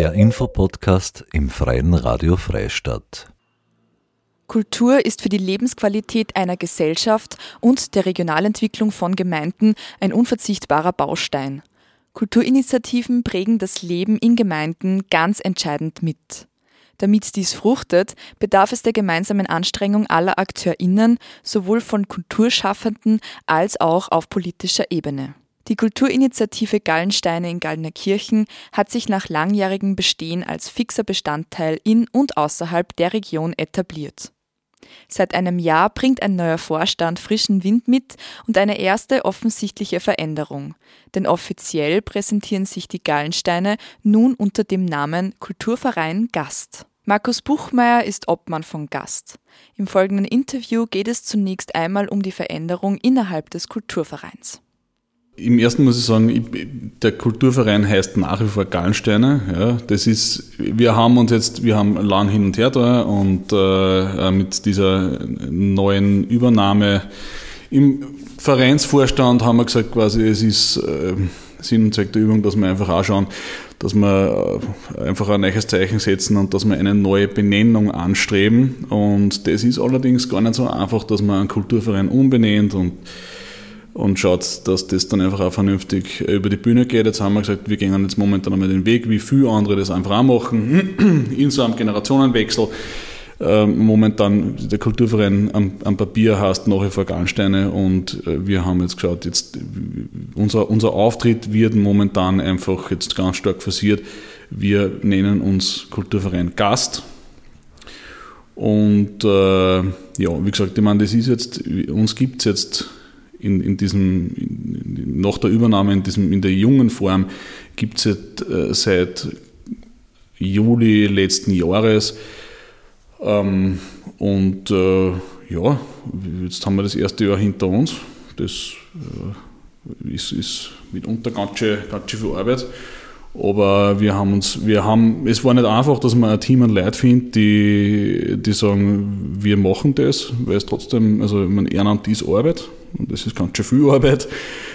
Der Infopodcast im Freien Radio Freistadt. Kultur ist für die Lebensqualität einer Gesellschaft und der Regionalentwicklung von Gemeinden ein unverzichtbarer Baustein. Kulturinitiativen prägen das Leben in Gemeinden ganz entscheidend mit. Damit dies fruchtet, bedarf es der gemeinsamen Anstrengung aller AkteurInnen, sowohl von Kulturschaffenden als auch auf politischer Ebene. Die Kulturinitiative Gallensteine in Gallnerkirchen hat sich nach langjährigem Bestehen als fixer Bestandteil in und außerhalb der Region etabliert. Seit einem Jahr bringt ein neuer Vorstand frischen Wind mit und eine erste offensichtliche Veränderung. Denn offiziell präsentieren sich die Gallensteine nun unter dem Namen Kulturverein Gast. Markus Buchmeier ist Obmann von Gast. Im folgenden Interview geht es zunächst einmal um die Veränderung innerhalb des Kulturvereins. Im ersten muss ich sagen, der Kulturverein heißt nach wie vor Gallensteine. Ja, das ist, wir haben uns jetzt, wir haben lang hin und her da und äh, mit dieser neuen Übernahme im Vereinsvorstand haben wir gesagt, quasi, es ist äh, Sinn und Zweck der Übung, dass wir einfach auch schauen, dass wir äh, einfach ein neues Zeichen setzen und dass wir eine neue Benennung anstreben. Und das ist allerdings gar nicht so einfach, dass man einen Kulturverein umbenennt und und schaut, dass das dann einfach auch vernünftig über die Bühne geht. Jetzt haben wir gesagt, wir gehen jetzt momentan einmal den Weg, wie viele andere das einfach auch machen, in so einem Generationenwechsel. Ähm, momentan der Kulturverein am, am, Papier heißt nach vor Gallensteine und äh, wir haben jetzt geschaut, jetzt unser, unser Auftritt wird momentan einfach jetzt ganz stark forciert. Wir nennen uns Kulturverein Gast. Und äh, ja, wie gesagt, ich meine, das ist jetzt, uns gibt es jetzt in, in diesem, in, nach der Übernahme in, diesem, in der jungen Form gibt es äh, seit Juli letzten Jahres. Ähm, und äh, ja, jetzt haben wir das erste Jahr hinter uns. Das äh, ist, ist mitunter ganz schön, ganz schön viel Arbeit. Aber wir haben uns, wir haben, es war nicht einfach, dass man ein Team an Leuten findet, die, die sagen, wir machen das, weil es trotzdem, also man Ehrenamt ist Arbeit und das ist ganz schön viel Arbeit.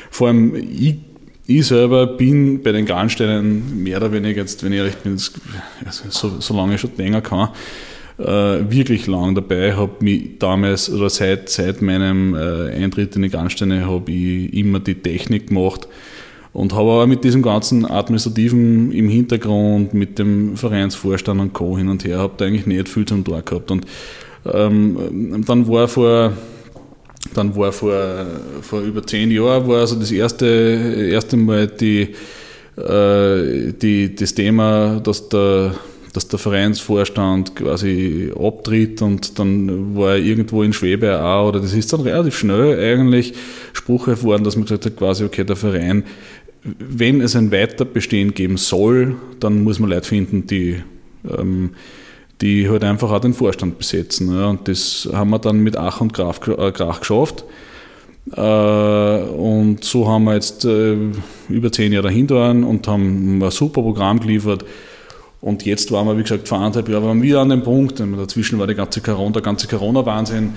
Vor allem ich, ich selber bin bei den Garnsteinen mehr oder weniger jetzt, wenn ich ehrlich bin, so, so lange schon länger kann, äh, wirklich lang dabei. Habe mich damals oder seit, seit meinem äh, Eintritt in die Garnsteine habe ich immer die Technik gemacht und habe aber mit diesem ganzen Administrativen im Hintergrund, mit dem Vereinsvorstand und Co. hin und her, habe da eigentlich nicht viel zum Tor gehabt. Und ähm, dann war vor dann war vor, vor über zehn Jahren war also das erste, erste Mal die, äh, die, das Thema, dass der, dass der Vereinsvorstand quasi abtritt und dann war er irgendwo in Schwebe auch, oder das ist dann relativ schnell eigentlich spruchreif worden, dass man gesagt hat, quasi, okay, der Verein, wenn es ein Weiterbestehen geben soll, dann muss man Leute finden, die ähm, die halt einfach auch den Vorstand besetzen. Ja. Und das haben wir dann mit Ach und Krach, äh, Krach geschafft. Äh, und so haben wir jetzt äh, über zehn Jahre dahinter und haben ein super Programm geliefert. Und jetzt waren wir, wie gesagt, vor anderthalb Jahren waren wir wieder an dem Punkt, dazwischen war die ganze Corona, der ganze Corona-Wahnsinn.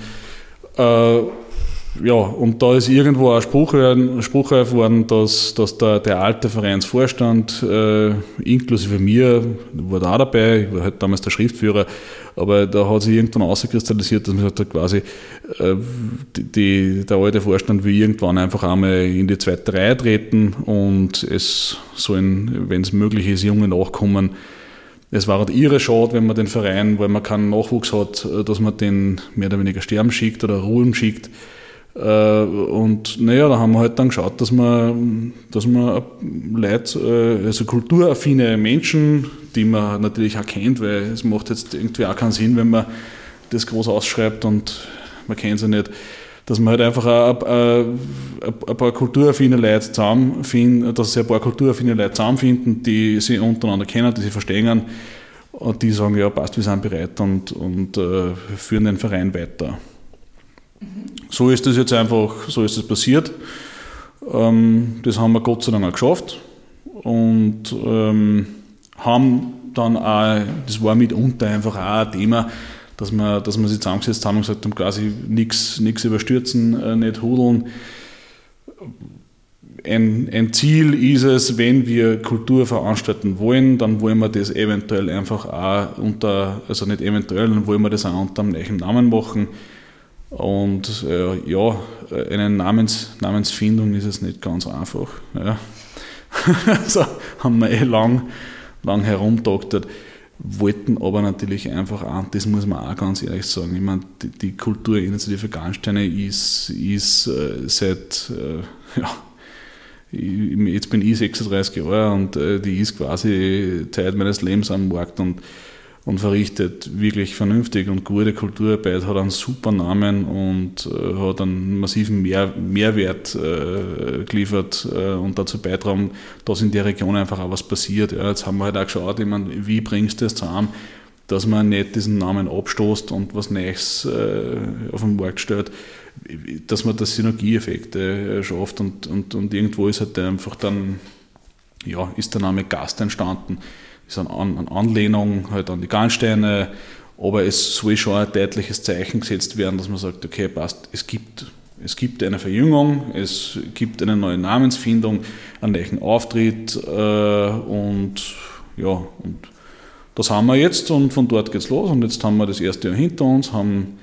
Äh, ja, und da ist irgendwo ein Spruch, ein Spruch worden, dass, dass der, der alte Vereinsvorstand, äh, inklusive mir, war da dabei, ich war halt damals der Schriftführer, aber da hat sich irgendwann ausgekristallisiert, dass man sagt, hat, quasi, äh, die, der alte Vorstand will irgendwann einfach einmal in die zweite Reihe treten und es sollen, wenn es möglich ist, junge nachkommen. Es war halt ihre Schade, wenn man den Verein, weil man keinen Nachwuchs hat, dass man den mehr oder weniger sterben schickt oder ruhen schickt. Äh, und naja, da haben wir halt dann geschaut, dass man, dass man Leute, äh, also kulturaffine Menschen, die man natürlich auch kennt, weil es macht jetzt irgendwie auch keinen Sinn, wenn man das groß ausschreibt und man kennt sie nicht, dass man halt einfach ein, ein, ein paar kulturaffine Leute zusammenfinden, dass sich ein paar kulturaffine Leute zusammenfinden, die sich untereinander kennen, die sich verstehen und die sagen, ja passt, wir sind bereit und, und uh, führen den Verein weiter. So ist das jetzt einfach, so ist es passiert. Ähm, das haben wir Gott sei Dank auch geschafft und ähm, haben dann auch, das war mitunter einfach auch ein Thema, dass wir, dass wir sich zusammengesetzt haben und gesagt haben, quasi nichts überstürzen, äh, nicht hudeln. ein, ein, Ziel ist es, wenn wir Kultur veranstalten wollen, dann wollen wir das eventuell einfach auch unter, also nicht eventuell, dann wollen wir das auch unter einem neuen Namen machen. Und äh, ja, eine Namens, Namensfindung ist es nicht ganz einfach. Ja. also haben wir eh lang, lang herumdoktert wollten aber natürlich einfach auch, das muss man auch ganz ehrlich sagen, ich meine, die, die Kulturinitiative Garnsteine ist, ist äh, seit, äh, ja, jetzt bin ich 36 Jahre und äh, die ist quasi Zeit meines Lebens am Markt und und verrichtet wirklich vernünftig und gute Kulturarbeit, hat einen super Namen und äh, hat einen massiven Mehr, Mehrwert äh, geliefert äh, und dazu beitragen, dass in der Region einfach auch was passiert. Ja, jetzt haben wir halt auch geschaut, ich meine, wie bringst du das zusammen, dass man nicht diesen Namen abstoßt und was Neues äh, auf den Markt stellt, dass man da Synergieeffekte äh, schafft und, und, und irgendwo ist halt einfach dann, ja, ist der Name Gast entstanden ist eine, Anlehnung halt an die Garnsteine, aber es soll schon ein deutliches Zeichen gesetzt werden, dass man sagt, okay, passt, es gibt, es gibt eine Verjüngung, es gibt eine neue Namensfindung, einen neuen Auftritt äh, und ja, und das haben wir jetzt und von dort geht es los und jetzt haben wir das erste Jahr hinter uns, haben,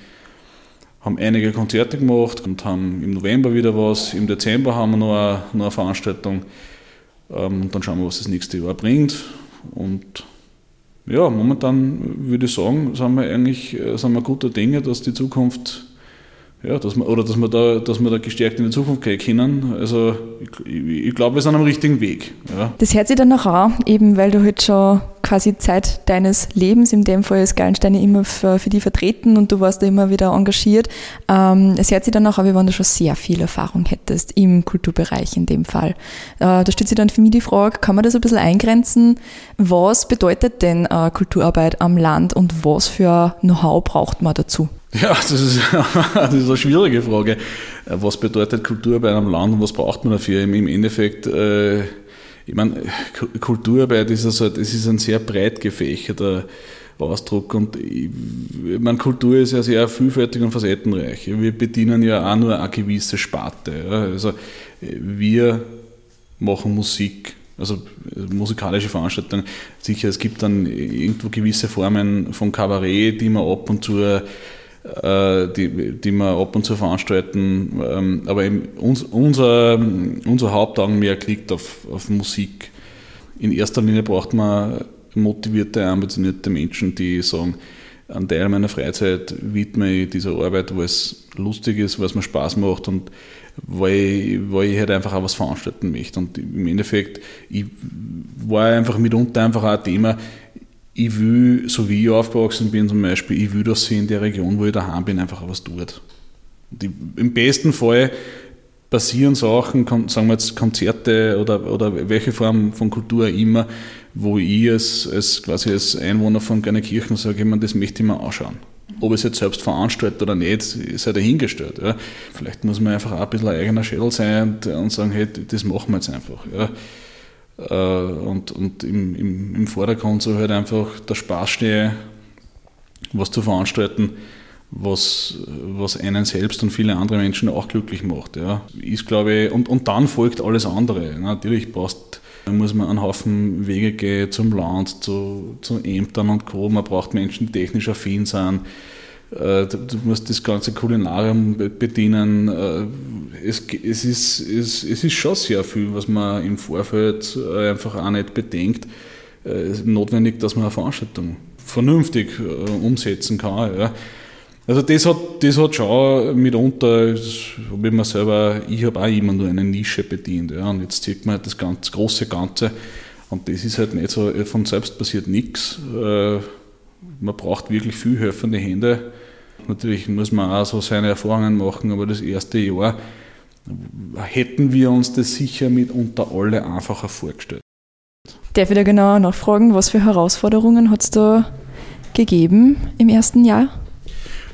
haben einige Konzerte gemacht und haben im November wieder was, im Dezember haben wir noch eine, noch eine Veranstaltung ähm, und dann schauen wir, was das nächste Jahr bringt und ja, momentan würde ich sagen, sind wir eigentlich äh, sind wir guter Dinge, dass die Zukunft, ja, dass wir, oder dass wir, da, dass wir da gestärkt in die Zukunft gehen können. Also ich, ich glaube, wir sind am richtigen Weg. Ja. Das hört sich dann noch an, eben weil du halt schon quasi Zeit deines Lebens, in dem Fall ist Gallensteine immer für, für die vertreten und du warst da immer wieder engagiert. Ähm, es hört sich dann auch an, wie wenn du schon sehr viel Erfahrung hättest im Kulturbereich in dem Fall. Äh, da stellt sich dann für mich die Frage, kann man das ein bisschen eingrenzen? Was bedeutet denn äh, Kulturarbeit am Land und was für Know-how braucht man dazu? Ja, das ist, das ist eine schwierige Frage. Äh, was bedeutet Kulturarbeit am Land und was braucht man dafür? Im Endeffekt äh, ich meine, Kulturarbeit ist also, das ist ein sehr breit gefächerter Ausdruck und ich, meine, Kultur ist ja sehr vielfältig und facettenreich. Wir bedienen ja auch nur eine gewisse Sparte. Also wir machen Musik, also musikalische Veranstaltungen. Sicher, es gibt dann irgendwo gewisse Formen von Kabarett, die man ab und zu äh, die, die wir ab und zu veranstalten. Ähm, aber uns, unser, unser Hauptaugenmerk liegt auf, auf Musik. In erster Linie braucht man motivierte, ambitionierte Menschen, die sagen, einen Teil meiner Freizeit widme ich dieser Arbeit, wo es lustig ist, wo es mir Spaß macht und weil ich, weil ich halt einfach auch was veranstalten möchte. Und im Endeffekt, ich war einfach mitunter einfach auch ein Thema, ich will, so wie ich aufgewachsen bin zum Beispiel, ich will, dass sie in der Region, wo ich daheim bin, einfach was tut. Die, Im besten Fall passieren Sachen, sagen wir jetzt Konzerte oder, oder welche Form von Kultur immer, wo ich als, als, quasi als Einwohner von Kirchen sage, ich meine, das möchte ich mir anschauen. Ob es jetzt selbst veranstaltet oder nicht, sei dahingestellt. Ja. Vielleicht muss man einfach auch ein bisschen ein eigener Schädel sein und, und sagen, hey, das machen wir jetzt einfach. Ja. Äh, und, und im, im, im Vordergrund soll halt einfach der Spaß stehen, was zu veranstalten, was, was einen selbst und viele andere Menschen auch glücklich macht. Ja. Ist, glaube ich, und, und dann folgt alles andere. Natürlich brauchst, muss man einen Haufen Wege gehen zum Land, zu, zu Ämtern und Co. Man braucht Menschen, die technisch affin sind du musst das ganze Kulinarium bedienen. Äh, es, es, ist, es, es ist schon sehr viel, was man im Vorfeld äh, einfach auch nicht bedenkt. Es ist notwendig, dass man eine Veranstaltung vernünftig umsetzen kann. Ja. Also das hat, das hat schon mitunter, habe ich selber, ich habe auch immer nur eine Nische bedient. Ja, und jetzt sieht man halt das, ganz, große Ganze. Und das ist halt nicht so, von selbst passiert nichts man braucht wirklich viel helfende Hände. Natürlich muss man auch so seine Erfahrungen machen, aber das erste Jahr hätten wir uns das sicher mitunter alle einfacher vorgestellt. Darf ich da genauer nachfragen, was für Herausforderungen hat es da gegeben im ersten Jahr?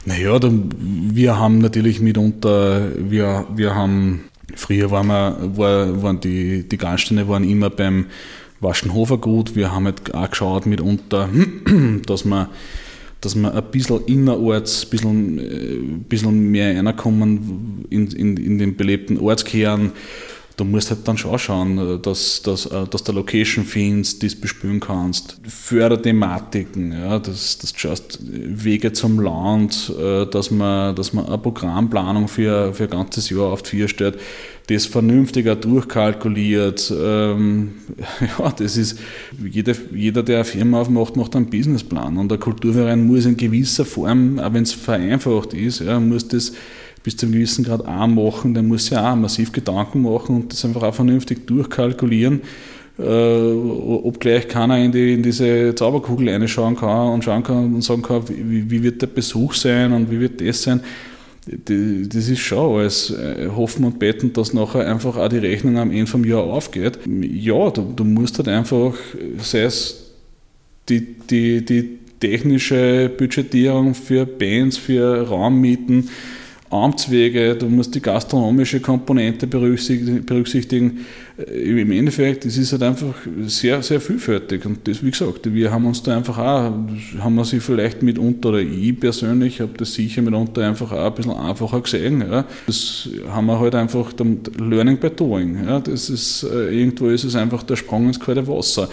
Naja, wir haben natürlich mitunter, wir, wir haben, früher waren, wir, war, waren die, die Gaststätte waren immer beim Waschenhofer gut. Wir haben halt auch geschaut mitunter, dass wir, dass wir ein bisschen innerorts, ein bisschen, ein äh, bisschen mehr reinkommen in, in, in den belebten Ortskern. Du musst halt dann schon schauen, dass, dass, dass du Location findest, die du bespielen kannst. Förderthematiken, ja, dass, dass du schaust, Wege zum Land, dass man, dass man eine Programmplanung für, für ein ganzes Jahr auf die vier stellt das vernünftiger durchkalkuliert. Ähm, ja, das ist, jeder, jeder, der eine Firma aufmacht, macht einen Businessplan. Und der Kulturverein muss in gewisser Form, auch wenn es vereinfacht ist, ja, muss das bis zu einem gewissen Grad auch machen, der muss ja auch massiv Gedanken machen und das einfach auch vernünftig durchkalkulieren. Äh, obgleich keiner in, die, in diese Zauberkugel reinschauen kann und schauen kann und sagen kann, wie, wie wird der Besuch sein und wie wird das sein das ist schon alles äh, hoffen und beten, dass nachher einfach auch die Rechnung am Ende vom Jahr aufgeht. Ja, du, du musst halt einfach, sei es die, die, die technische Budgetierung für Bands, für Raummieten, Amtswege, du musst die gastronomische Komponente berücksichtigen. Äh, Im Endeffekt, das ist halt einfach sehr, sehr vielfältig. Und das, wie gesagt, wir haben uns da einfach auch, haben wir sie vielleicht mitunter, oder ich persönlich habe das sicher mitunter einfach auch ein bisschen einfacher gesehen. Ja. Das haben wir halt einfach Learning by Doing. Ja. Das ist, äh, irgendwo ist es einfach der Sprung ins kalte Wasser.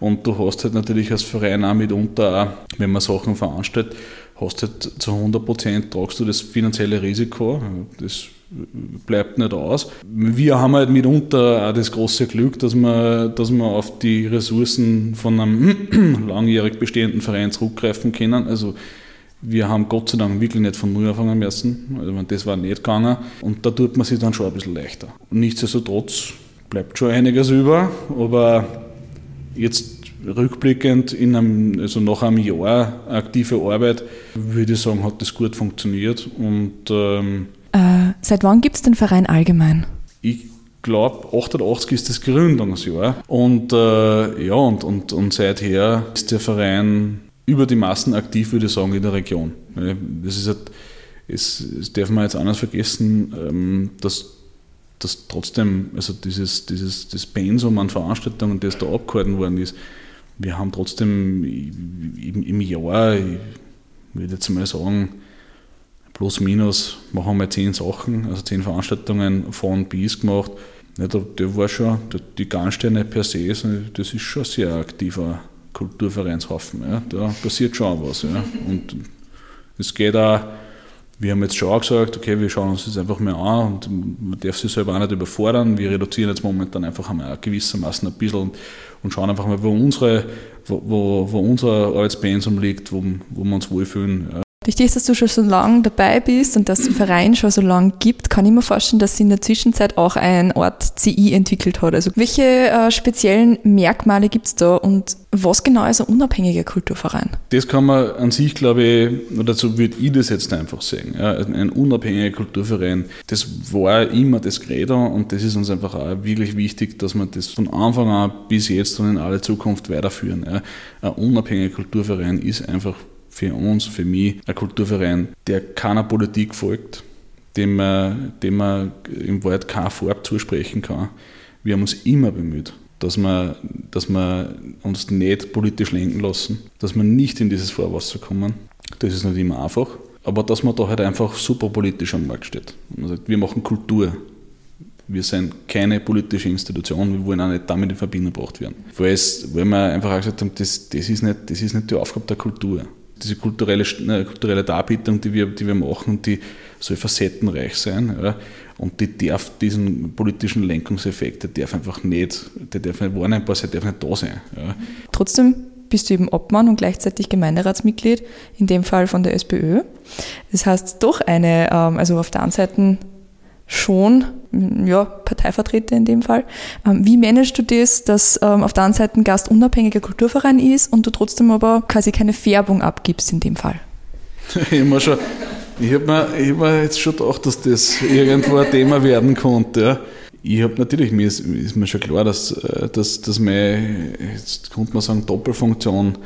Und du hast halt natürlich als Verein auch mitunter, auch, wenn man Sachen veranstaltet, hast halt zu 100 Prozent tragst du das finanzielle Risiko. Das bleibt nicht aus. Wir haben halt mitunter auch das große Glück, dass wir, dass wir auf die Ressourcen von einem langjährig bestehenden Verein zurückgreifen können. Also wir haben Gott sei Dank wirklich nicht von Null anfangen müssen. Also das war nicht gegangen. Und da tut man sich dann schon ein bisschen leichter. nichtsdestotrotz bleibt schon einiges über, aber jetzt rückblickend in einem, also nach einem Jahr aktive Arbeit, würde ich sagen, hat das gut funktioniert. Und, ähm, äh, seit wann gibt es den Verein allgemein? Ich glaube, 88 ist das Gründungsjahr. Und äh, ja, und, und, und seither ist der Verein über die Massen aktiv, würde ich sagen, in der Region. Das ist halt, es, das darf man jetzt anders vergessen, ähm, dass dass trotzdem, also dieses, dieses das Pensum an Veranstaltungen, das da abgehalten worden ist, wir haben trotzdem im, im Jahr, ich würde jetzt mal sagen, plus minus, machen wir zehn Sachen, also zehn Veranstaltungen von bis gemacht. Ja, da, der war schon, die Garnsteine per se, das ist schon ein sehr aktiver Kulturvereinshaufen. Ja. Da passiert schon was. Ja. Und es geht auch wir haben jetzt schon auch gesagt, okay, wir schauen uns das einfach mal an und man darf sich selber auch nicht überfordern. Wir reduzieren jetzt momentan einfach einmal gewissermaßen ein bisschen und, und schauen einfach mal, wo unsere, wo, wo, wo unser Arbeitspensum liegt, wo, wo wir uns wohlfühlen. Durch das, dass du schon so lange dabei bist und dass es den Verein schon so lange gibt, kann ich mir vorstellen, dass sie in der Zwischenzeit auch ein Art CI entwickelt hat. Also welche äh, speziellen Merkmale gibt es da und was genau ist ein unabhängiger Kulturverein? Das kann man an sich, glaube ich, oder so würde ich das jetzt einfach sehen. Ja, ein unabhängiger Kulturverein, das war immer das Credo und das ist uns einfach auch wirklich wichtig, dass wir das von Anfang an bis jetzt und in alle Zukunft weiterführen. Ja. Ein unabhängiger Kulturverein ist einfach für uns, für mich, ein Kulturverein, der keiner Politik folgt, dem man, dem man im Wald keine Farbe zusprechen kann. Wir haben uns immer bemüht, dass wir, dass wir uns nicht politisch lenken lassen, dass wir nicht in dieses Vorwasser kommen. Das ist nicht immer einfach, aber dass man da halt einfach super politisch am Markt steht. Man sagt, wir machen Kultur. Wir sind keine politische Institution, wir wollen auch nicht damit in Verbindung gebracht werden. Weil, es, weil wir einfach gesagt haben, das, das, ist nicht, das ist nicht die Aufgabe der Kultur diese kulturelle, ne, kulturelle Darbietung, die wir, die wir machen, die soll facettenreich sein. Ja, und die darf diesen politischen Lenkungseffekt, der darf einfach nicht, der darf nicht wahrnehmbar sein, der darf nicht da sein. Ja. Trotzdem bist du eben Obmann und gleichzeitig Gemeinderatsmitglied, in dem Fall von der SPÖ. Das heißt, doch eine, ähm, also auf der einen Seite schon ja, Parteivertreter in dem Fall. Ähm, wie managst du das, dass ähm, auf der einen Seite ein gastunabhängiger Kulturverein ist und du trotzdem aber quasi keine Färbung abgibst in dem Fall? ich habe schon, ich hab mir, hab mir jetzt schon gedacht, dass das irgendwo ein Thema werden konnte. Ja. Ich habe natürlich, mir ist, ist, mir schon klar, dass, äh, dass, dass meine, jetzt könnte man sagen, Doppelfunktion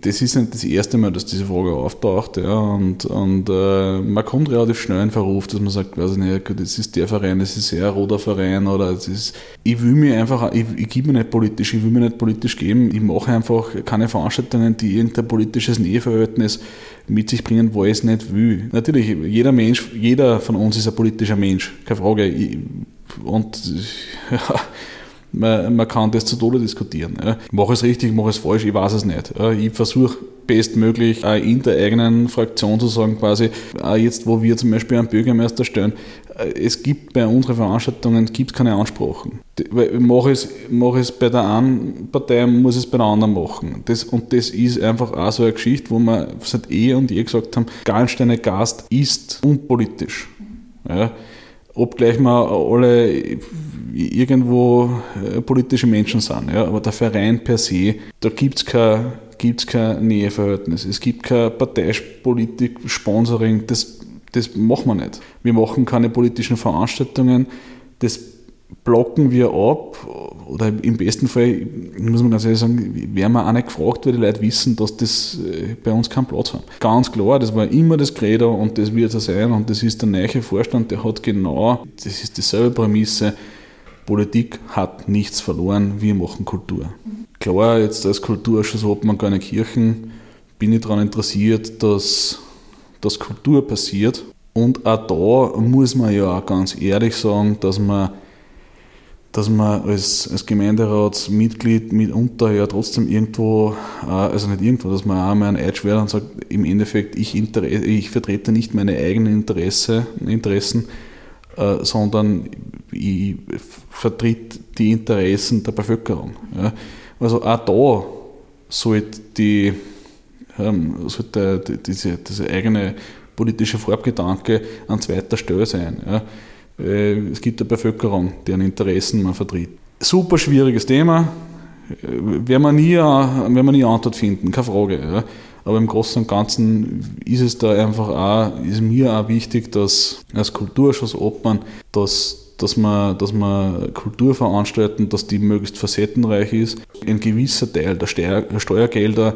das ist nicht das erste Mal, dass diese Frage auftaucht. Ja, und und äh, man kommt relativ schnell in Verruf, dass man sagt, weiß ich nicht, das ist der Verein, das ist ein roter Verein oder es ist. Ich will mir einfach, ich, ich gebe mir nicht politisch, ich will mir nicht politisch geben. Ich mache einfach keine Veranstaltungen, die irgendein politisches Näheverhältnis mit sich bringen, wo ich es nicht will. Natürlich, jeder Mensch, jeder von uns ist ein politischer Mensch, keine Frage. Ich, und ja, man, man kann das zu Tode diskutieren. Ja. Mache es richtig, mache es falsch, ich weiß es nicht. Ich versuche bestmöglich in der eigenen Fraktion zu sagen, quasi, jetzt, wo wir zum Beispiel einen Bürgermeister stellen, äh, es gibt bei unseren Veranstaltungen gibt keine Ansprachen. Mache es, mache es bei der einen Partei, muss es bei der anderen machen. Das, und das ist einfach auch so eine Geschichte, wo wir seit eh und je gesagt haben, Gallensteine Gast ist unpolitisch. Ja obgleich wir alle irgendwo äh, politische Menschen sind. Ja, aber der Verein per se, da gibt es kein, gibt's kein Näheverhältnis. Es gibt kein Parteipolitik, Sponsoring, das, das machen wir nicht. Wir machen keine politischen Veranstaltungen, das blocken wir ab oder im besten Fall, muss man ganz ehrlich sagen, werden wir auch nicht gefragt, weil die Leute wissen, dass das äh, bei uns keinen Platz hat. Ganz klar, das war immer das Credo und das wird es sein und das ist der neue Vorstand, der hat genau, das ist dieselbe Prämisse, Politik hat nichts verloren, wir machen Kultur. Klar, jetzt als Kulturausschuss Obmann Kirchen bin ich daran interessiert, dass, dass Kultur passiert. Und auch da muss man ja auch ganz ehrlich sagen, dass man dass man als, als Gemeinderatsmitglied mitunter ja trotzdem irgendwo, äh, also nicht irgendwo, dass man auch mal ein Eid schwert und sagt, im Endeffekt, ich, ich vertrete nicht meine eigenen Interesse, Interessen, äh, sondern ich vertrete die Interessen der Bevölkerung. Also auch da sollte, die, ähm, sollte diese, diese eigene politische Farbgedanke an zweiter Stelle sein. Äh, es gibt eine Bevölkerung, deren Interessen man vertritt. Super schwieriges Thema, äh, werden wir nie, werden wir nie Antwort finden, keine Frage. Ja. Aber im Großen und Ganzen ist es da einfach auch, ist mir auch wichtig, dass als Kulturschuss Obmann, dass, dass wir, dass wir Kultur veranstalten, dass die möglichst facettenreich ist. Ein gewisser Teil der Steuergelder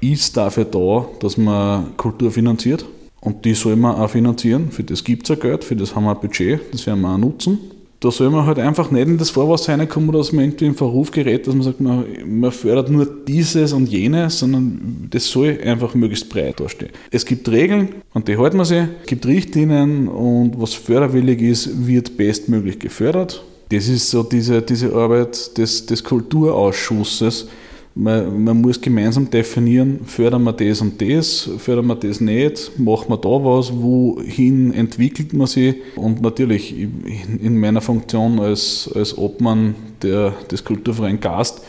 ist dafür da, dass man Kultur finanziert. Und die soll man auch finanzieren. Für das gibt es ja Geld, für das haben wir ein Budget, das werden wir auch nutzen. Da soll man halt einfach nicht in das Vorwurf reinkommen, dass man irgendwie in Verruf gerät, dass man sagt, man, man fördert nur dieses und jenes, sondern das soll einfach möglichst breit dastehen. Es gibt Regeln, an die halten wir sie, es gibt Richtlinien und was förderwillig ist, wird bestmöglich gefördert. Das ist so diese, diese Arbeit des, des Kulturausschusses, man, man, muss gemeinsam definieren, fördern wir das und das, fördern wir das nicht, machen wir da was, wohin entwickelt man sich. Und natürlich in meiner Funktion als, als Obmann der, des Kulturverein Gast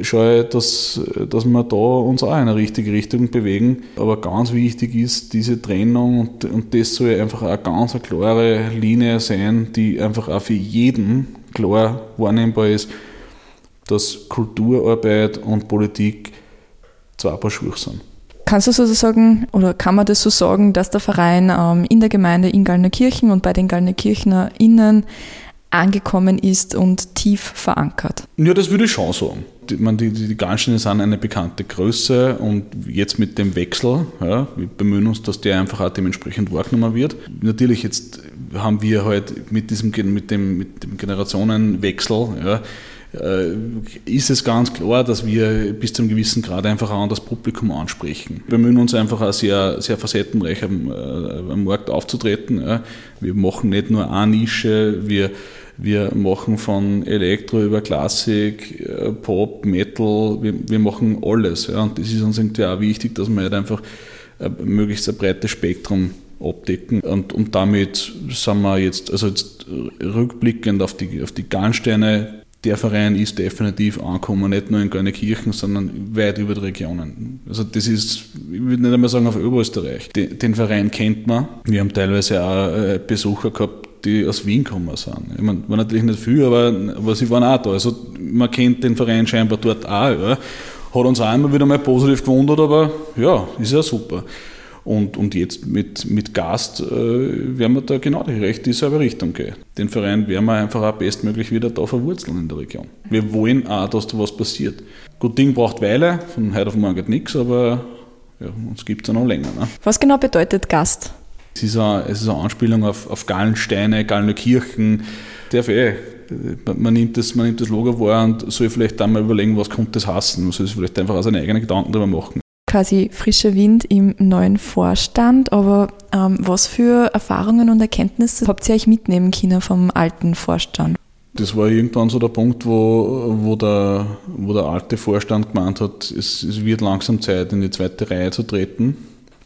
schaue ich, dass, dass wir da uns auch in eine richtige Richtung bewegen. Aber ganz wichtig ist diese Trennung und, und das soll einfach eine ganz klare Linie sein, die einfach auch für jeden klar wahrnehmbar ist dass Kulturarbeit und Politik zwei Paar Schuhe sind. Kannst du sozusagen oder kann man das so sagen, dass der Verein ähm, in der Gemeinde in Gallnerkirchen und bei den GallnerkirchnerInnen angekommen ist und tief verankert? Ja, das würde ich schon sagen. Die, man, die, die Garnsteine sind eine bekannte Größe und jetzt mit dem Wechsel, ja, wir bemühen uns, dass der einfach auch dementsprechend wahrgenommen wird. Natürlich, jetzt haben wir halt mit diesem mit dem, mit dem Generationenwechsel, ja, ist es ganz klar, dass wir bis zu einem gewissen Grad einfach auch an das Publikum ansprechen. Wir bemühen uns einfach auch sehr, sehr facettenreich am, äh, am Markt aufzutreten. Wir machen nicht nur eine Nische, wir, wir machen von Elektro über Klassik, äh, Pop, Metal, wir, wir machen alles. Und das ist uns irgendwie auch wichtig, dass wir halt einfach möglichst ein breites Spektrum abdecken. Und, und damit sind wir jetzt, also jetzt rückblickend auf die, auf die Garnsteine, der Verein ist definitiv angekommen, nicht nur in Garnikirchen, sondern weit über die Regionen. Also das ist, ich würde nicht einmal sagen auf Oberösterreich. Den, den Verein kennt man. Wir haben teilweise auch äh, Besucher gehabt, die aus Wien gekommen sind. Ich meine, war natürlich nicht viel, aber, aber sie waren auch da. Also man kennt den Verein scheinbar dort auch. Ja. Hat uns auch immer wieder mal positiv gewundert, aber ja, ist ja super. Und, und jetzt mit, mit Gast äh, werden wir da genau die recht dieselbe Richtung gehen. Den Verein werden wir einfach auch bestmöglich wieder da verwurzeln in der Region. Wir wollen auch, dass da was passiert. Gut Ding braucht Weile, von heute auf morgen geht nichts, aber ja, uns gibt es ja noch länger. Ne? Was genau bedeutet Gast? Es ist eine, es ist eine Anspielung auf, auf Gallensteine, Gallenkirchen. Darf eh. Man, nimmt das, man nimmt das Logo wahr und soll vielleicht dann mal überlegen, was kommt das hassen. Man soll sich vielleicht einfach seine eigenen Gedanken darüber machen quasi frischer Wind im neuen Vorstand. Aber ähm, was für Erfahrungen und Erkenntnisse habt ihr euch mitnehmen können vom alten Vorstand? Das war irgendwann so der Punkt, wo, wo, der, wo der alte Vorstand gemeint hat, es, es wird langsam Zeit, in die zweite Reihe zu treten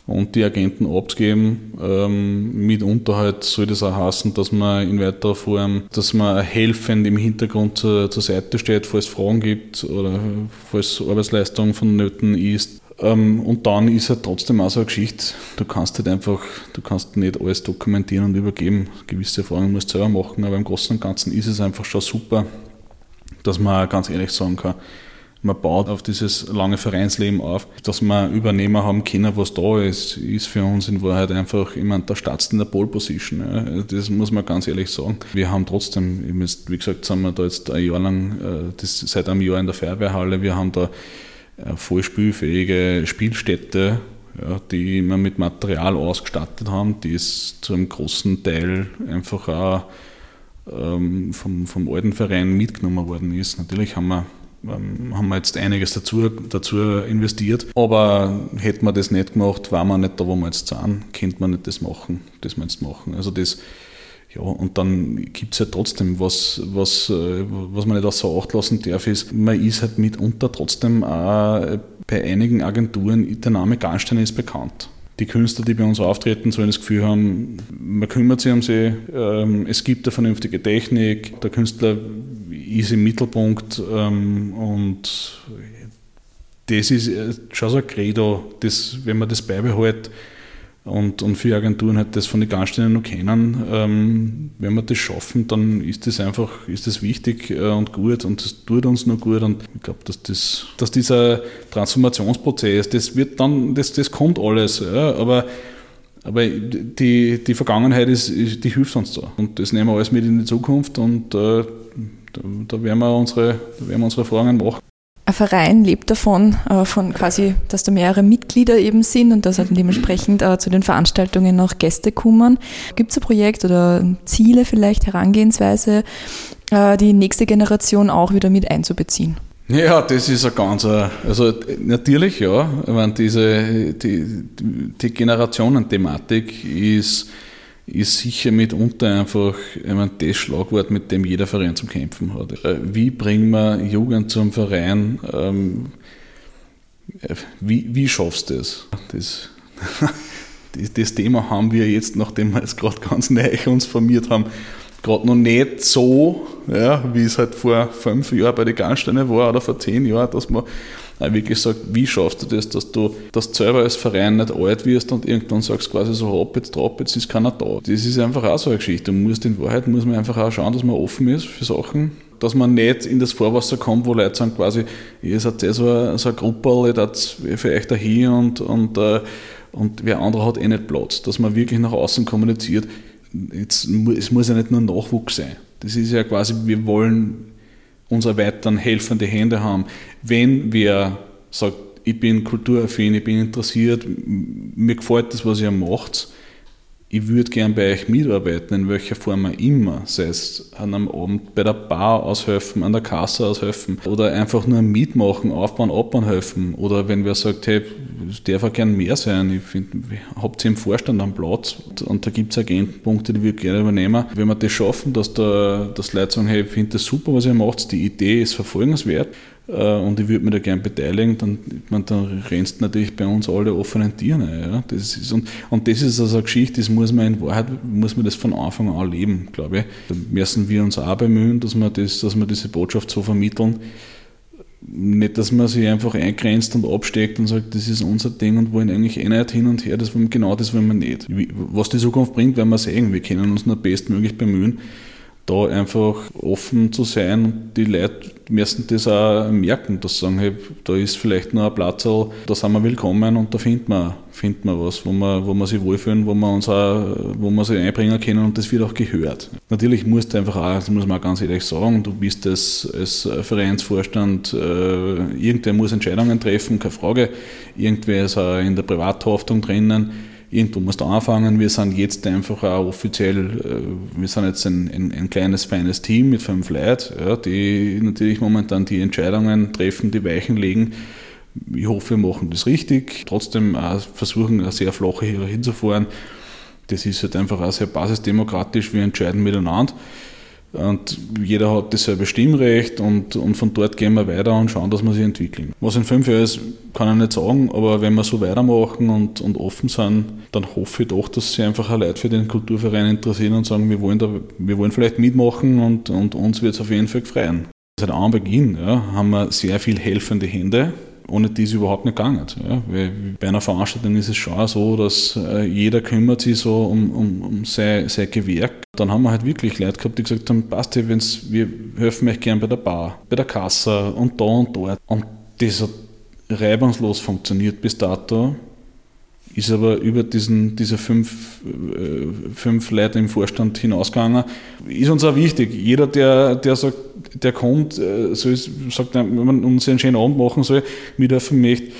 und die Agenten abzugeben. Ähm, mitunter halt soll das auch heißen, dass man in weiterer Form, dass man helfend im Hintergrund zur, zur Seite steht, falls es Fragen gibt oder falls Arbeitsleistung von Nöten ist. Ähm, und dann ist halt trotzdem auch so eine Geschichte, du kannst halt einfach, du kannst nicht alles dokumentieren und übergeben. Gewisse Erfahrungen musst du selber machen, aber im Großen und Ganzen ist es einfach schon super, dass man ganz ehrlich sagen kann, man baut auf dieses lange Vereinsleben auf, dass wir Übernehmer haben können, was da ist, ist für uns in Wahrheit einfach, ich meine, da startest in der Pole Position. Ja. Das muss man ganz ehrlich sagen. Wir haben trotzdem, wie gesagt, sind wir da jetzt ein Jahr lang, äh, das seit einem Jahr in der Feuerwehrhalle, wir haben da vollspielfähige Spielstätte, ja, die wir mit Material ausgestattet haben, die ist zu einem großen Teil einfach auch ähm, vom, vom alten Verein mitgenommen worden ist. Natürlich haben wir, ähm, haben wir jetzt einiges dazu, dazu investiert, aber hätten wir das nicht gemacht, waren wir nicht da, wo wir jetzt sind, könnte man nicht das machen, das wir jetzt machen. Also das ja, und dann gibt es ja trotzdem, was, was, äh, was man nicht außer Acht lassen darf, ist, man ist halt mitunter trotzdem auch bei einigen Agenturen, der Name Garnstein ist bekannt. Die Künstler, die bei uns auftreten, sollen das Gefühl haben, man kümmert sich um sie, ähm, es gibt eine vernünftige Technik, der Künstler ist im Mittelpunkt ähm, und das ist äh, schon so ein Credo, das, wenn man das beibehält, und, und viele Agenturen halt das von den Garnsteinen noch kennen. Ähm, wenn wir das schaffen, dann ist das einfach ist das wichtig äh, und gut und das tut uns nur gut. Und ich glaube, dass, das, dass dieser Transformationsprozess, das wird dann, das, das kommt alles. Ja, aber aber die, die Vergangenheit ist, die hilft uns da. Und das nehmen wir alles mit in die Zukunft und äh, da, da, werden wir unsere, da werden wir unsere Erfahrungen machen. Ein Verein lebt davon, äh, von quasi, dass da mehrere Mitglieder eben sind und dass halt dementsprechend äh, zu den Veranstaltungen noch Gäste kommen. Gibt es ein Projekt oder Ziele vielleicht, Herangehensweise, äh, die nächste Generation auch wieder mit einzubeziehen? Ja, das ist ein ganz, also natürlich ja, meine, diese, die, die Generationenthematik ist ist sicher mitunter einfach meine, das Schlagwort, mit dem jeder Verein zu kämpfen hat. Äh, wie bringen wir Jugend zum Verein? Ähm, äh, wie, wie schaffst du das? das? Das Thema haben wir jetzt, nachdem wir es gerade ganz neu uns formiert haben, gerade noch nicht so, ja, wie es halt vor fünf Jahren bei den Garnsteine war oder vor zehn Jahren, dass man wirklich sagt, wie schaffst du das, dass du, dass du selber als Verein nicht alt wirst und irgendwann sagst quasi so, hopp jetzt, drauf, jetzt ist keiner da. Das ist einfach auch so eine Geschichte. Du musst in Wahrheit, muss man einfach auch schauen, dass man offen ist für Sachen, dass man nicht in das Vorwasser kommt, wo Leute sagen quasi, ihr seid ja so eine, so eine Gruppe, ihr seid für euch dahin und, und, äh, und wer andere hat eh nicht Platz. Dass man wirklich nach außen kommuniziert, jetzt, es muss ja nicht nur Nachwuchs sein. Das ist ja quasi, wir wollen uns erweitern, helfende Hände haben. Wenn wer sagt, ich bin kulturaffin, ich bin interessiert, mir gefällt das, was ihr macht, ich würde gern bei euch mitarbeiten, in welcher Form auch immer, sei es an einem Abend bei der Bar aushelfen, an der Kasse aushelfen oder einfach nur mitmachen, aufbauen, abbauen helfen. Oder wenn wer sagt, hey, es darf auch gern mehr sein, ich finde, habt ihr im Vorstand einen Platz? Und da gibt es Agentenpunkte, die wir gerne übernehmen. Wenn wir das schaffen, dass, da, dass Leute sagen, hey, ich finde das super, was ihr macht, die Idee ist verfolgenswert, und ich würde mich da gerne beteiligen, dann, man, dann rennst natürlich bei uns alle offenen Tiere. Ja? Das ist, und, und das ist also eine Geschichte, das muss man in Wahrheit, muss man das von Anfang an leben, glaube ich. Da müssen wir uns auch bemühen, dass wir, das, dass wir diese Botschaft so vermitteln. Nicht, dass man sich einfach eingrenzt und absteckt und sagt, das ist unser Ding und wollen eigentlich eh nicht hin und her, das genau das wollen wir nicht. Was die Zukunft bringt, werden wir sehen. Wir können uns nur bestmöglich bemühen da einfach offen zu sein und die Leute müssen das auch merken, dass sie sagen, hey, da ist vielleicht noch ein Platz, da sind wir willkommen und da finden wir, finden wir was, wo wir, wo wir sich wohlfühlen, wo wir uns auch, wo wir sich einbringen können und das wird auch gehört. Natürlich musst du einfach auch, das muss man auch ganz ehrlich sagen, du bist als, als Vereinsvorstand, äh, irgendwer muss Entscheidungen treffen, keine Frage, irgendwer ist auch in der Privathaftung drinnen, irgendwo musst du anfangen. Wir sind jetzt einfach auch offiziell, äh, wir sind jetzt ein, ein, ein kleines, feines Team mit fünf Leuten, ja, die natürlich momentan die Entscheidungen treffen, die Weichen legen. Ich hoffe, wir machen das richtig. Trotzdem versuchen, eine sehr flache Hierarchie zu fahren. Das ist halt einfach auch sehr basisdemokratisch. Wir entscheiden miteinander. Und jeder hat dasselbe Stimmrecht und, und von dort gehen wir weiter und schauen, dass wir sich entwickeln. Was in fünf Jahren ist, kann ich nicht sagen, aber wenn wir so weitermachen und, und offen sind, dann hoffe ich doch, dass sich einfach auch Leute für den Kulturverein interessieren und sagen, wir wollen, da, wir wollen vielleicht mitmachen und, und uns wird es auf jeden Fall freuen. Seit Anbeginn ja, haben wir sehr viel helfende Hände ohne die ist überhaupt nicht gegangen. Ja. bei einer Veranstaltung ist es schon so, dass äh, jeder kümmert sich so um, um, um sein, sein Gewerk. Dann haben wir halt wirklich Leute gehabt, die gesagt haben, passt ihr, wenn's, wir helfen euch gern bei der Bar, bei der Kasse und da und dort. Und das hat reibungslos funktioniert bis dato ist aber über diesen, diese fünf, äh, fünf Leute im Vorstand hinausgegangen. Ist uns auch wichtig. Jeder, der, der sagt, der kommt, äh, so ist, sagt, wenn man uns einen schönen Abend machen soll, mithelfen möchte,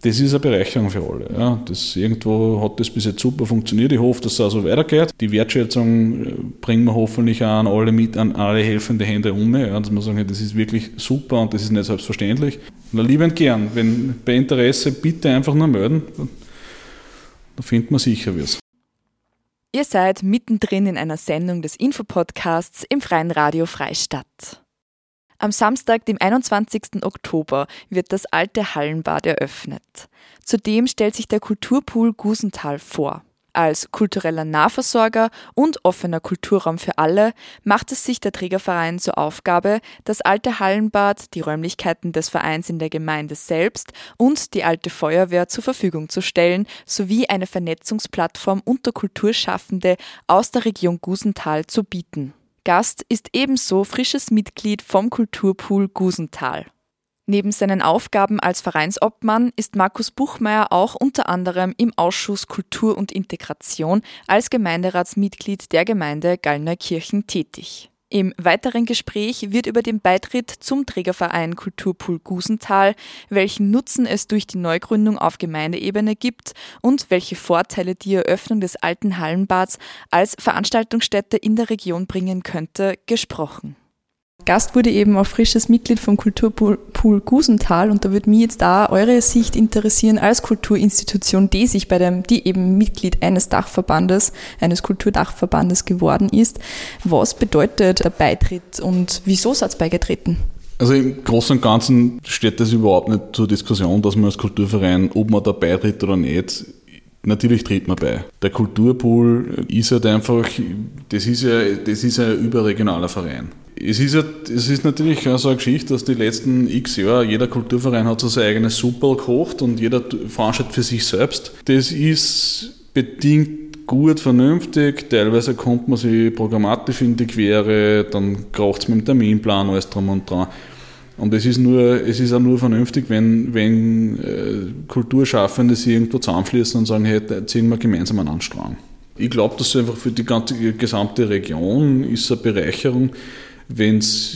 das ist eine Bereicherung für alle. Ja. Das, irgendwo hat das bis jetzt super funktioniert. Ich hoffe, dass es auch so weitergeht. Die Wertschätzung äh, bringen wir hoffentlich auch an alle, mit, an alle helfende Hände um. Ja, dass man sagen, das ist wirklich super und das ist nicht selbstverständlich. Na, liebend gern. Wenn bei Interesse, bitte einfach nur melden. Da findet man sicher was. Ihr seid mittendrin in einer Sendung des Infopodcasts im Freien Radio Freistadt. Am Samstag, dem 21. Oktober, wird das alte Hallenbad eröffnet. Zudem stellt sich der Kulturpool Gusenthal vor. Als kultureller Nahversorger und offener Kulturraum für alle macht es sich der Trägerverein zur Aufgabe, das alte Hallenbad, die Räumlichkeiten des Vereins in der Gemeinde selbst und die alte Feuerwehr zur Verfügung zu stellen, sowie eine Vernetzungsplattform unter Kulturschaffende aus der Region Gusenthal zu bieten. Gast ist ebenso frisches Mitglied vom Kulturpool Gusenthal. Neben seinen Aufgaben als Vereinsobmann ist Markus Buchmeier auch unter anderem im Ausschuss Kultur und Integration als Gemeinderatsmitglied der Gemeinde Gallnerkirchen tätig. Im weiteren Gespräch wird über den Beitritt zum Trägerverein Kulturpool Gusenthal, welchen Nutzen es durch die Neugründung auf Gemeindeebene gibt und welche Vorteile die Eröffnung des alten Hallenbads als Veranstaltungsstätte in der Region bringen könnte, gesprochen. Gast wurde eben auch frisches Mitglied vom Kulturpool Gusenthal und da würde mich jetzt da eure Sicht interessieren als Kulturinstitution, die sich bei dem, die eben Mitglied eines Dachverbandes, eines Kulturdachverbandes geworden ist. Was bedeutet der Beitritt und wieso seid ihr beigetreten? Also im Großen und Ganzen steht das überhaupt nicht zur Diskussion, dass man als Kulturverein, ob man da beitritt oder nicht, Natürlich tritt man bei. Der Kulturpool ist halt einfach, das ist ja, das ist ja ein überregionaler Verein. Es ist, ja, es ist natürlich so eine Geschichte, dass die letzten x Jahre jeder Kulturverein hat so sein eigenes Super gekocht und jeder veranstaltet für sich selbst. Das ist bedingt gut, vernünftig. Teilweise kommt man sich programmatisch in die Quere, dann kracht es mit dem Terminplan, alles drum und dran. Und es ist, nur, es ist auch nur vernünftig, wenn, wenn äh, Kulturschaffende sich irgendwo zusammenschließen und sagen, hey, ziehen wir gemeinsam einen Anstrang. Ich glaube, dass einfach für die ganze gesamte Region ist eine Bereicherung, wenn es,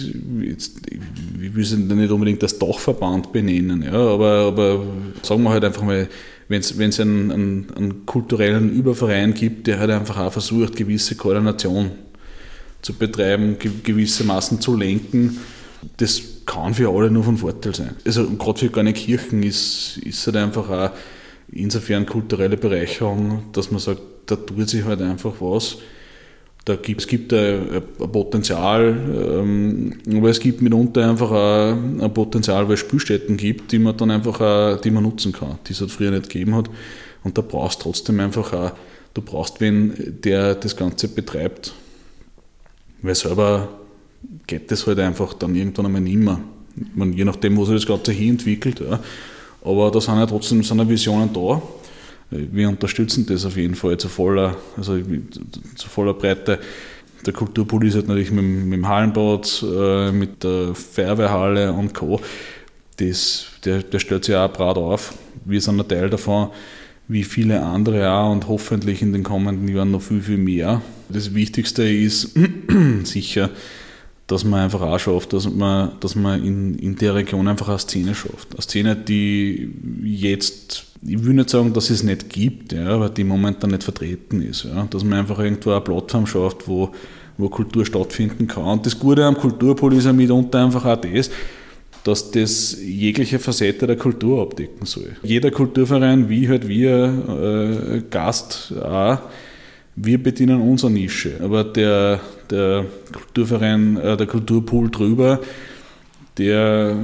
ich will es nicht unbedingt als Dachverband benennen, ja, aber, aber sagen wir halt einfach mal, wenn es einen, einen, einen, kulturellen Überverein gibt, der halt einfach auch versucht, gewisse Koordination zu betreiben, gewissermaßen zu lenken, das kann für alle nur von Vorteil sein. Also gerade für kleine Kirchen ist, ist halt einfach auch insofern kulturelle Bereicherung, dass man sagt, da tut sich halt einfach was da gibt, es gibt ein, ein Potenzial, ähm, aber es gibt mitunter einfach auch ein Potenzial, weil es Spielstätten gibt, die man dann einfach auch, die man nutzen kann, die es halt früher nicht gegeben hat. Und da brauchst du trotzdem einfach auch, du brauchst wen, der das Ganze betreibt. Weil selber geht das halt einfach dann irgendwann einmal nicht mehr. Meine, je nachdem, wo sich das Ganze hin entwickelt. Ja. Aber da sind ja trotzdem so Visionen da wir unterstützen das auf jeden Fall zu voller, also zu voller Breite. Der Kulturpool halt natürlich mit, mit dem Hallenbad, äh, mit der Feuerwehrhalle und Co. Das, der, der stellt sich auch breit auf. Wir sind ein Teil davon, wie viele andere auch und hoffentlich in den kommenden Jahren noch viel, viel mehr. Das Wichtigste ist sicher, dass man einfach auch schafft, dass man, dass man in, in der Region einfach eine Szene schafft. Eine Szene, die jetzt, ich will nicht sagen, dass es nicht gibt, ja, aber die momentan nicht vertreten ist. Ja. Dass man einfach irgendwo eine Plattform schafft, wo, wo Kultur stattfinden kann. Und das Gute am Kulturpol ist ja mitunter einfach auch das, dass das jegliche Facette der Kultur abdecken soll. Jeder Kulturverein, wie halt wir, äh, Gast auch, wir bedienen unsere Nische, aber der, der Kulturverein, äh, der Kulturpool drüber, der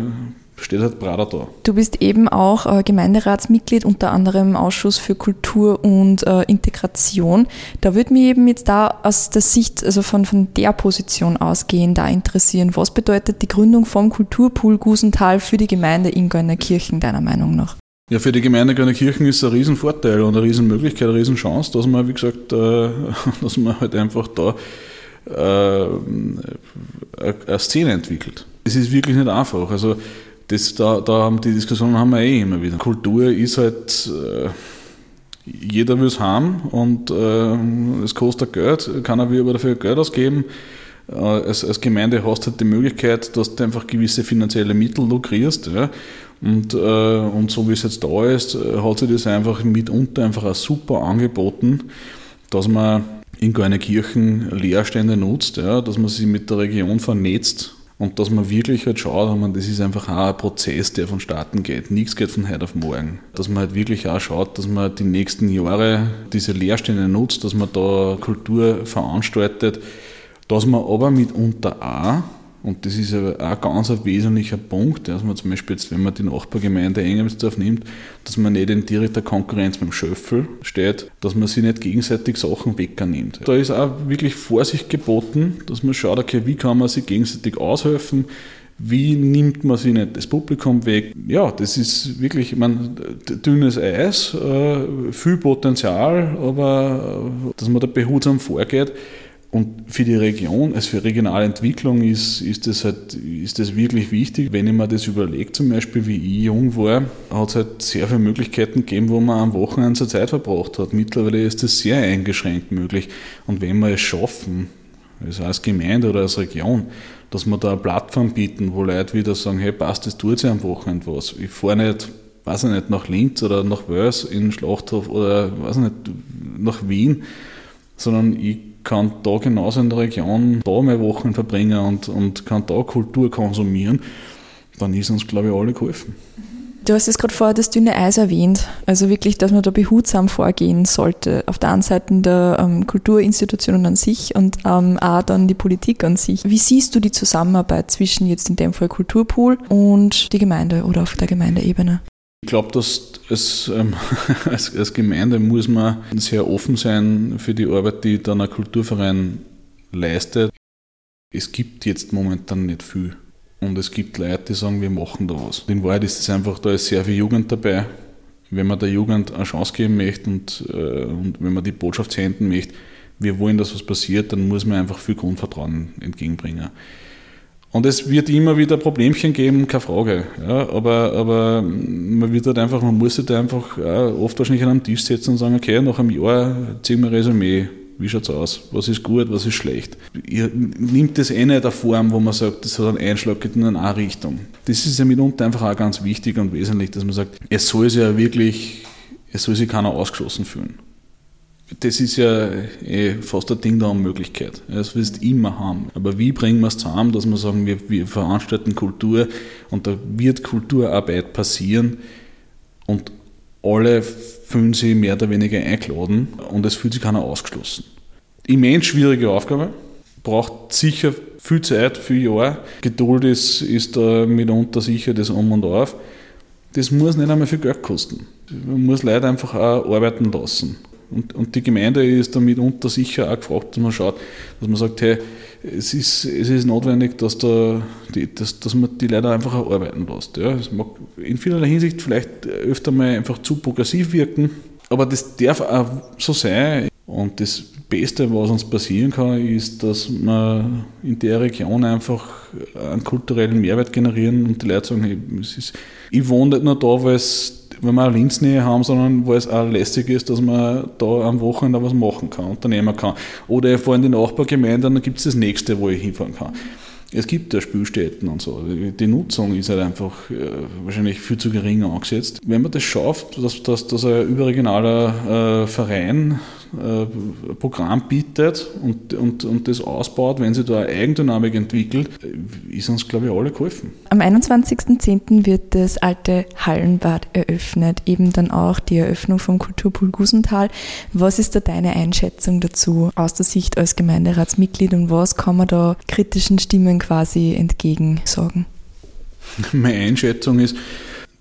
steht halt Prader da. Du bist eben auch äh, Gemeinderatsmitglied, unter anderem im Ausschuss für Kultur und äh, Integration. Da würde mich eben jetzt da aus der Sicht, also von, von der Position ausgehen, da interessieren. Was bedeutet die Gründung vom Kulturpool Gusenthal für die Gemeinde Ingolner-Kirchen, deiner Meinung nach? Ja, für die Gemeinde Kirchen ist es ein Riesenvorteil und eine Riesenmöglichkeit, eine Riesenchance, dass man, wie gesagt, äh, dass man halt einfach da äh, eine Szene entwickelt. Es ist wirklich nicht einfach. Also das, da, da haben die Diskussionen haben wir eh immer wieder. Kultur ist halt, äh, jeder will es haben und es kostet Geld, kann er aber dafür Geld ausgeben. Als, als Gemeinde hast du halt die Möglichkeit, dass du einfach gewisse finanzielle Mittel lukrierst. Ja. Und, äh, und so wie es jetzt da ist, äh, hat sich das einfach mitunter einfach auch super angeboten, dass man in Kirchen Leerstände nutzt, ja, dass man sich mit der Region vernetzt und dass man wirklich halt schaut, man, das ist einfach auch ein Prozess, der vonstatten geht. Nichts geht von heute auf morgen. Dass man halt wirklich auch schaut, dass man die nächsten Jahre diese Leerstände nutzt, dass man da Kultur veranstaltet, dass man aber mitunter auch und das ist auch ein ganz ein wesentlicher Punkt, dass man zum Beispiel jetzt, wenn man die Nachbargemeinde Engemsdorf nimmt, dass man nicht in direkter Konkurrenz mit dem Schöffel steht, dass man sich nicht gegenseitig Sachen wegnimmt. Da ist auch wirklich Vorsicht geboten, dass man schaut, okay, wie kann man sich gegenseitig aushelfen, wie nimmt man sich nicht das Publikum weg? Ja, das ist wirklich, ich meine, dünnes Eis, äh, viel Potenzial, aber äh, dass man da behutsam vorgeht, und für die Region, also für regionale Entwicklung ist, ist, das halt, ist das wirklich wichtig. Wenn ich mir das überlege, zum Beispiel wie ich jung war, hat es halt sehr viele Möglichkeiten gegeben, wo man am Wochenende zur Zeit verbracht hat. Mittlerweile ist das sehr eingeschränkt möglich. Und wenn wir es schaffen, also als Gemeinde oder als Region, dass wir da eine Plattform bieten, wo Leute wieder sagen, hey passt, das tut sich am Wochenende was. Ich fahre nicht, weiß ich nicht, nach Linz oder nach Wels in Schlachthof oder weiß ich nicht, nach Wien, sondern ich kann da genauso in der Region da meine Wochen verbringen und, und kann da Kultur konsumieren, dann ist uns, glaube ich, alle geholfen. Du hast es gerade vorher das dünne Eis erwähnt, also wirklich, dass man da behutsam vorgehen sollte. Auf der einen Seite der ähm, Kulturinstitutionen an sich und ähm, auch dann die Politik an sich. Wie siehst du die Zusammenarbeit zwischen jetzt in dem Fall Kulturpool und die Gemeinde oder auf der Gemeindeebene? Ich glaube, dass es, ähm, als, als, Gemeinde muss man sehr offen sein für die Arbeit, die dann ein Kulturverein leistet. Es gibt jetzt momentan nicht viel. Und es gibt Leute, die sagen, wir machen da was. In Wahrheit ist es einfach, da ist sehr viel Jugend dabei. Wenn man der Jugend eine Chance geben möchte und, äh, und wenn man die Botschaft senden möchte, wir wollen, dass was passiert, dann muss man einfach viel Grundvertrauen entgegenbringen. Und es wird immer wieder Problemchen geben, keine Frage. Ja, aber, aber man wird halt einfach, man muss sich da einfach oft wahrscheinlich an einem Tisch setzen und sagen, okay, nach einem Jahr ziehen wir Resümee. Wie schaut es aus? Was ist gut, was ist schlecht? Ihr nimmt das eh nicht eine Form, wo man sagt, das hat einen Einschlag geht in eine Richtung. Das ist ja mitunter einfach auch ganz wichtig und wesentlich, dass man sagt, es soll sich ja wirklich, es soll sich keiner ausgeschlossen fühlen das ist ja eh fast ein Ding der Unmöglichkeit. Das wirst du immer haben. Aber wie bringen wir es zusammen, dass wir sagen, wir, wir veranstalten Kultur und da wird Kulturarbeit passieren und alle fühlen sich mehr oder weniger eingeladen und es fühlt sich keiner ausgeschlossen. Immens schwierige Aufgabe, braucht sicher viel Zeit, viel Jahre. Geduld ist, ist da mitunter sicher das Um und Auf. Das muss nicht einmal viel Geld kosten. Man muss Leute einfach auch arbeiten lassen. Und, und die Gemeinde ist damit unter sicher auch gefragt, dass man schaut, dass man sagt, hey, es ist, es ist notwendig, dass, da die, dass, dass man die Leute einfach arbeiten lässt. Ja. Es mag in vielerlei Hinsicht vielleicht öfter mal einfach zu progressiv wirken, aber das darf auch so sein. Und das Beste, was uns passieren kann, ist, dass wir in der Region einfach einen kulturellen Mehrwert generieren und die Leute sagen, es ist, ich wohne nicht nur da, weil es wenn wir eine Linznähe haben, sondern weil es auch lässig ist, dass man da am Wochenende was machen kann, unternehmen kann. Oder ich fahre in die Nachbargemeinde und dann gibt es das nächste, wo ich hinfahren kann. Es gibt ja Spielstätten und so. Die Nutzung ist halt einfach äh, wahrscheinlich viel zu gering angesetzt. Wenn man das schafft, dass, dass, dass ein überregionaler äh, Verein Programm bietet und, und, und das ausbaut, wenn sie da eine Eigendynamik entwickelt, ist uns, glaube ich, alle geholfen. Am 21.10. wird das alte Hallenbad eröffnet, eben dann auch die Eröffnung vom Kulturpool Gusenthal. Was ist da deine Einschätzung dazu aus der Sicht als Gemeinderatsmitglied und was kann man da kritischen Stimmen quasi entgegensagen? Meine Einschätzung ist,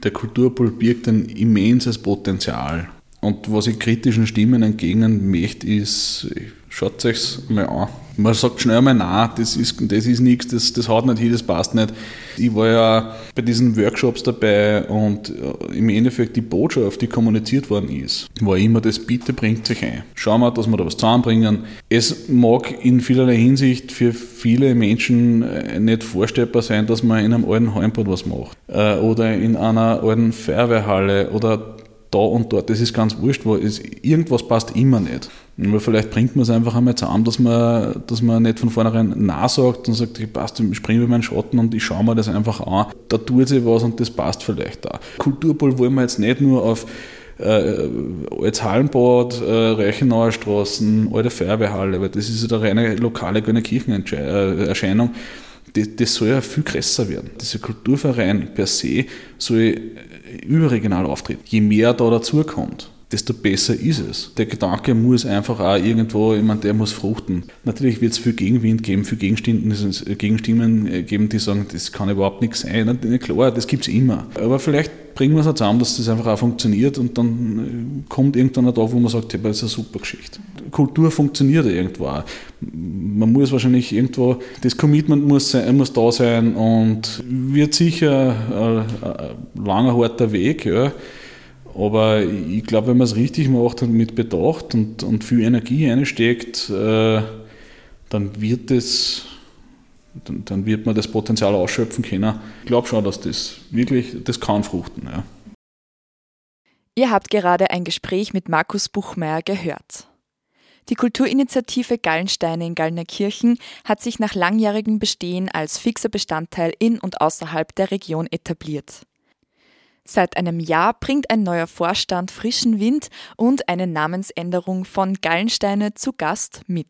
der Kulturpool birgt ein immenses Potenzial. Und was ich kritischen Stimmen entgegnen möchte, ist, schaut euch mal an. Man sagt schnell mal nein, das ist, das ist nichts, das, das haut nicht hin, das passt nicht. Ich war ja bei diesen Workshops dabei und äh, im Endeffekt die Botschaft, die kommuniziert worden ist, war immer das, bitte bringt sich ein. Schauen wir, dass wir da was zusammenbringen. Es mag in vielerlei Hinsicht für viele Menschen äh, nicht vorstellbar sein, dass man in einem alten Heimbad was macht äh, oder in einer alten Feuerwehrhalle oder da und dort. Das ist ganz wurscht, wo es, irgendwas passt immer nicht. Aber vielleicht bringt man es einfach einmal zusammen, dass man, dass man nicht von vornherein Nein sagt und sagt, ich passt, ich springe über meinen Schatten und ich schaue mir das einfach an. Da tut sich was und das passt vielleicht da. Kulturpol wollen wir jetzt nicht nur auf äh, als Hallenbad, äh, Reichenauer Straßen, alte Feuerwehrhalle, weil das ist eine reine lokale Kirchenerscheinung. Das, das soll ja viel größer werden. Dieser Kulturverein per se soll überregional auftritt. Je mehr da dazukommt, desto besser ist es. Der Gedanke muss einfach auch irgendwo, ich meine, der muss fruchten. Natürlich wird es viel Gegenwind geben, viel Gegenstimmen äh, geben, die sagen, das kann überhaupt nichts sein. Klar, das gibt es immer. Aber vielleicht bringen wir es auch zusammen, dass das einfach auch funktioniert und dann äh, kommt irgendwann auch da, wo man sagt, hey, das ist eine super Geschichte. Kultur funktioniert irgendwo auch. Man muss wahrscheinlich irgendwo, das Commitment muss, sein, muss da sein und wird sicher ein, ein langer, harter Weg, ja. Aber ich glaube, wenn man es richtig macht und mit Bedacht und, und viel Energie einsteckt, äh, dann wird es dann, dann, wird man das Potenzial ausschöpfen können. Ich glaube schon, dass das wirklich, das kann fruchten. Ja. Ihr habt gerade ein Gespräch mit Markus Buchmeier gehört. Die Kulturinitiative Gallensteine in Gallnerkirchen hat sich nach langjährigem Bestehen als fixer Bestandteil in und außerhalb der Region etabliert. Seit einem Jahr bringt ein neuer Vorstand frischen Wind und eine Namensänderung von Gallensteine zu Gast mit.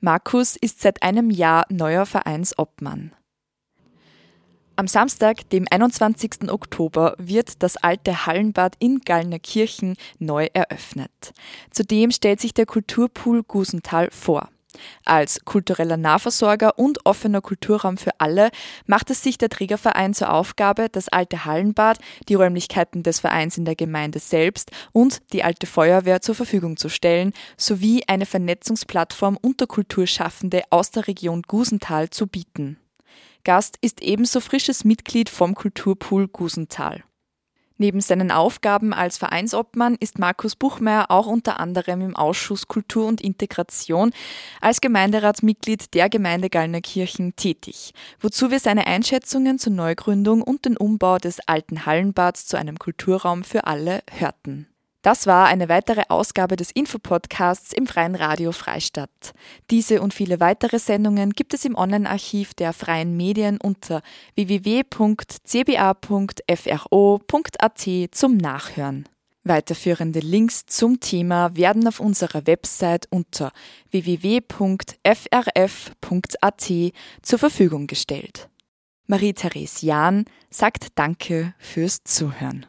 Markus ist seit einem Jahr neuer Vereinsobmann. Am Samstag, dem 21. Oktober, wird das alte Hallenbad in Gallnerkirchen neu eröffnet. Zudem stellt sich der Kulturpool Gusenthal vor. Als kultureller Nahversorger und offener Kulturraum für alle macht es sich der Trägerverein zur Aufgabe, das alte Hallenbad, die Räumlichkeiten des Vereins in der Gemeinde selbst und die alte Feuerwehr zur Verfügung zu stellen, sowie eine Vernetzungsplattform unter Kulturschaffende aus der Region Gusenthal zu bieten. Gast ist ebenso frisches Mitglied vom Kulturpool Gusenthal. Neben seinen Aufgaben als Vereinsobmann ist Markus Buchmeier auch unter anderem im Ausschuss Kultur und Integration als Gemeinderatsmitglied der Gemeinde Gallnerkirchen tätig, wozu wir seine Einschätzungen zur Neugründung und den Umbau des alten Hallenbads zu einem Kulturraum für alle hörten. Das war eine weitere Ausgabe des Infopodcasts im Freien Radio Freistadt. Diese und viele weitere Sendungen gibt es im Online-Archiv der Freien Medien unter www.cba.fro.at zum Nachhören. Weiterführende Links zum Thema werden auf unserer Website unter www.frf.at zur Verfügung gestellt. Marie-Therese Jahn sagt Danke fürs Zuhören.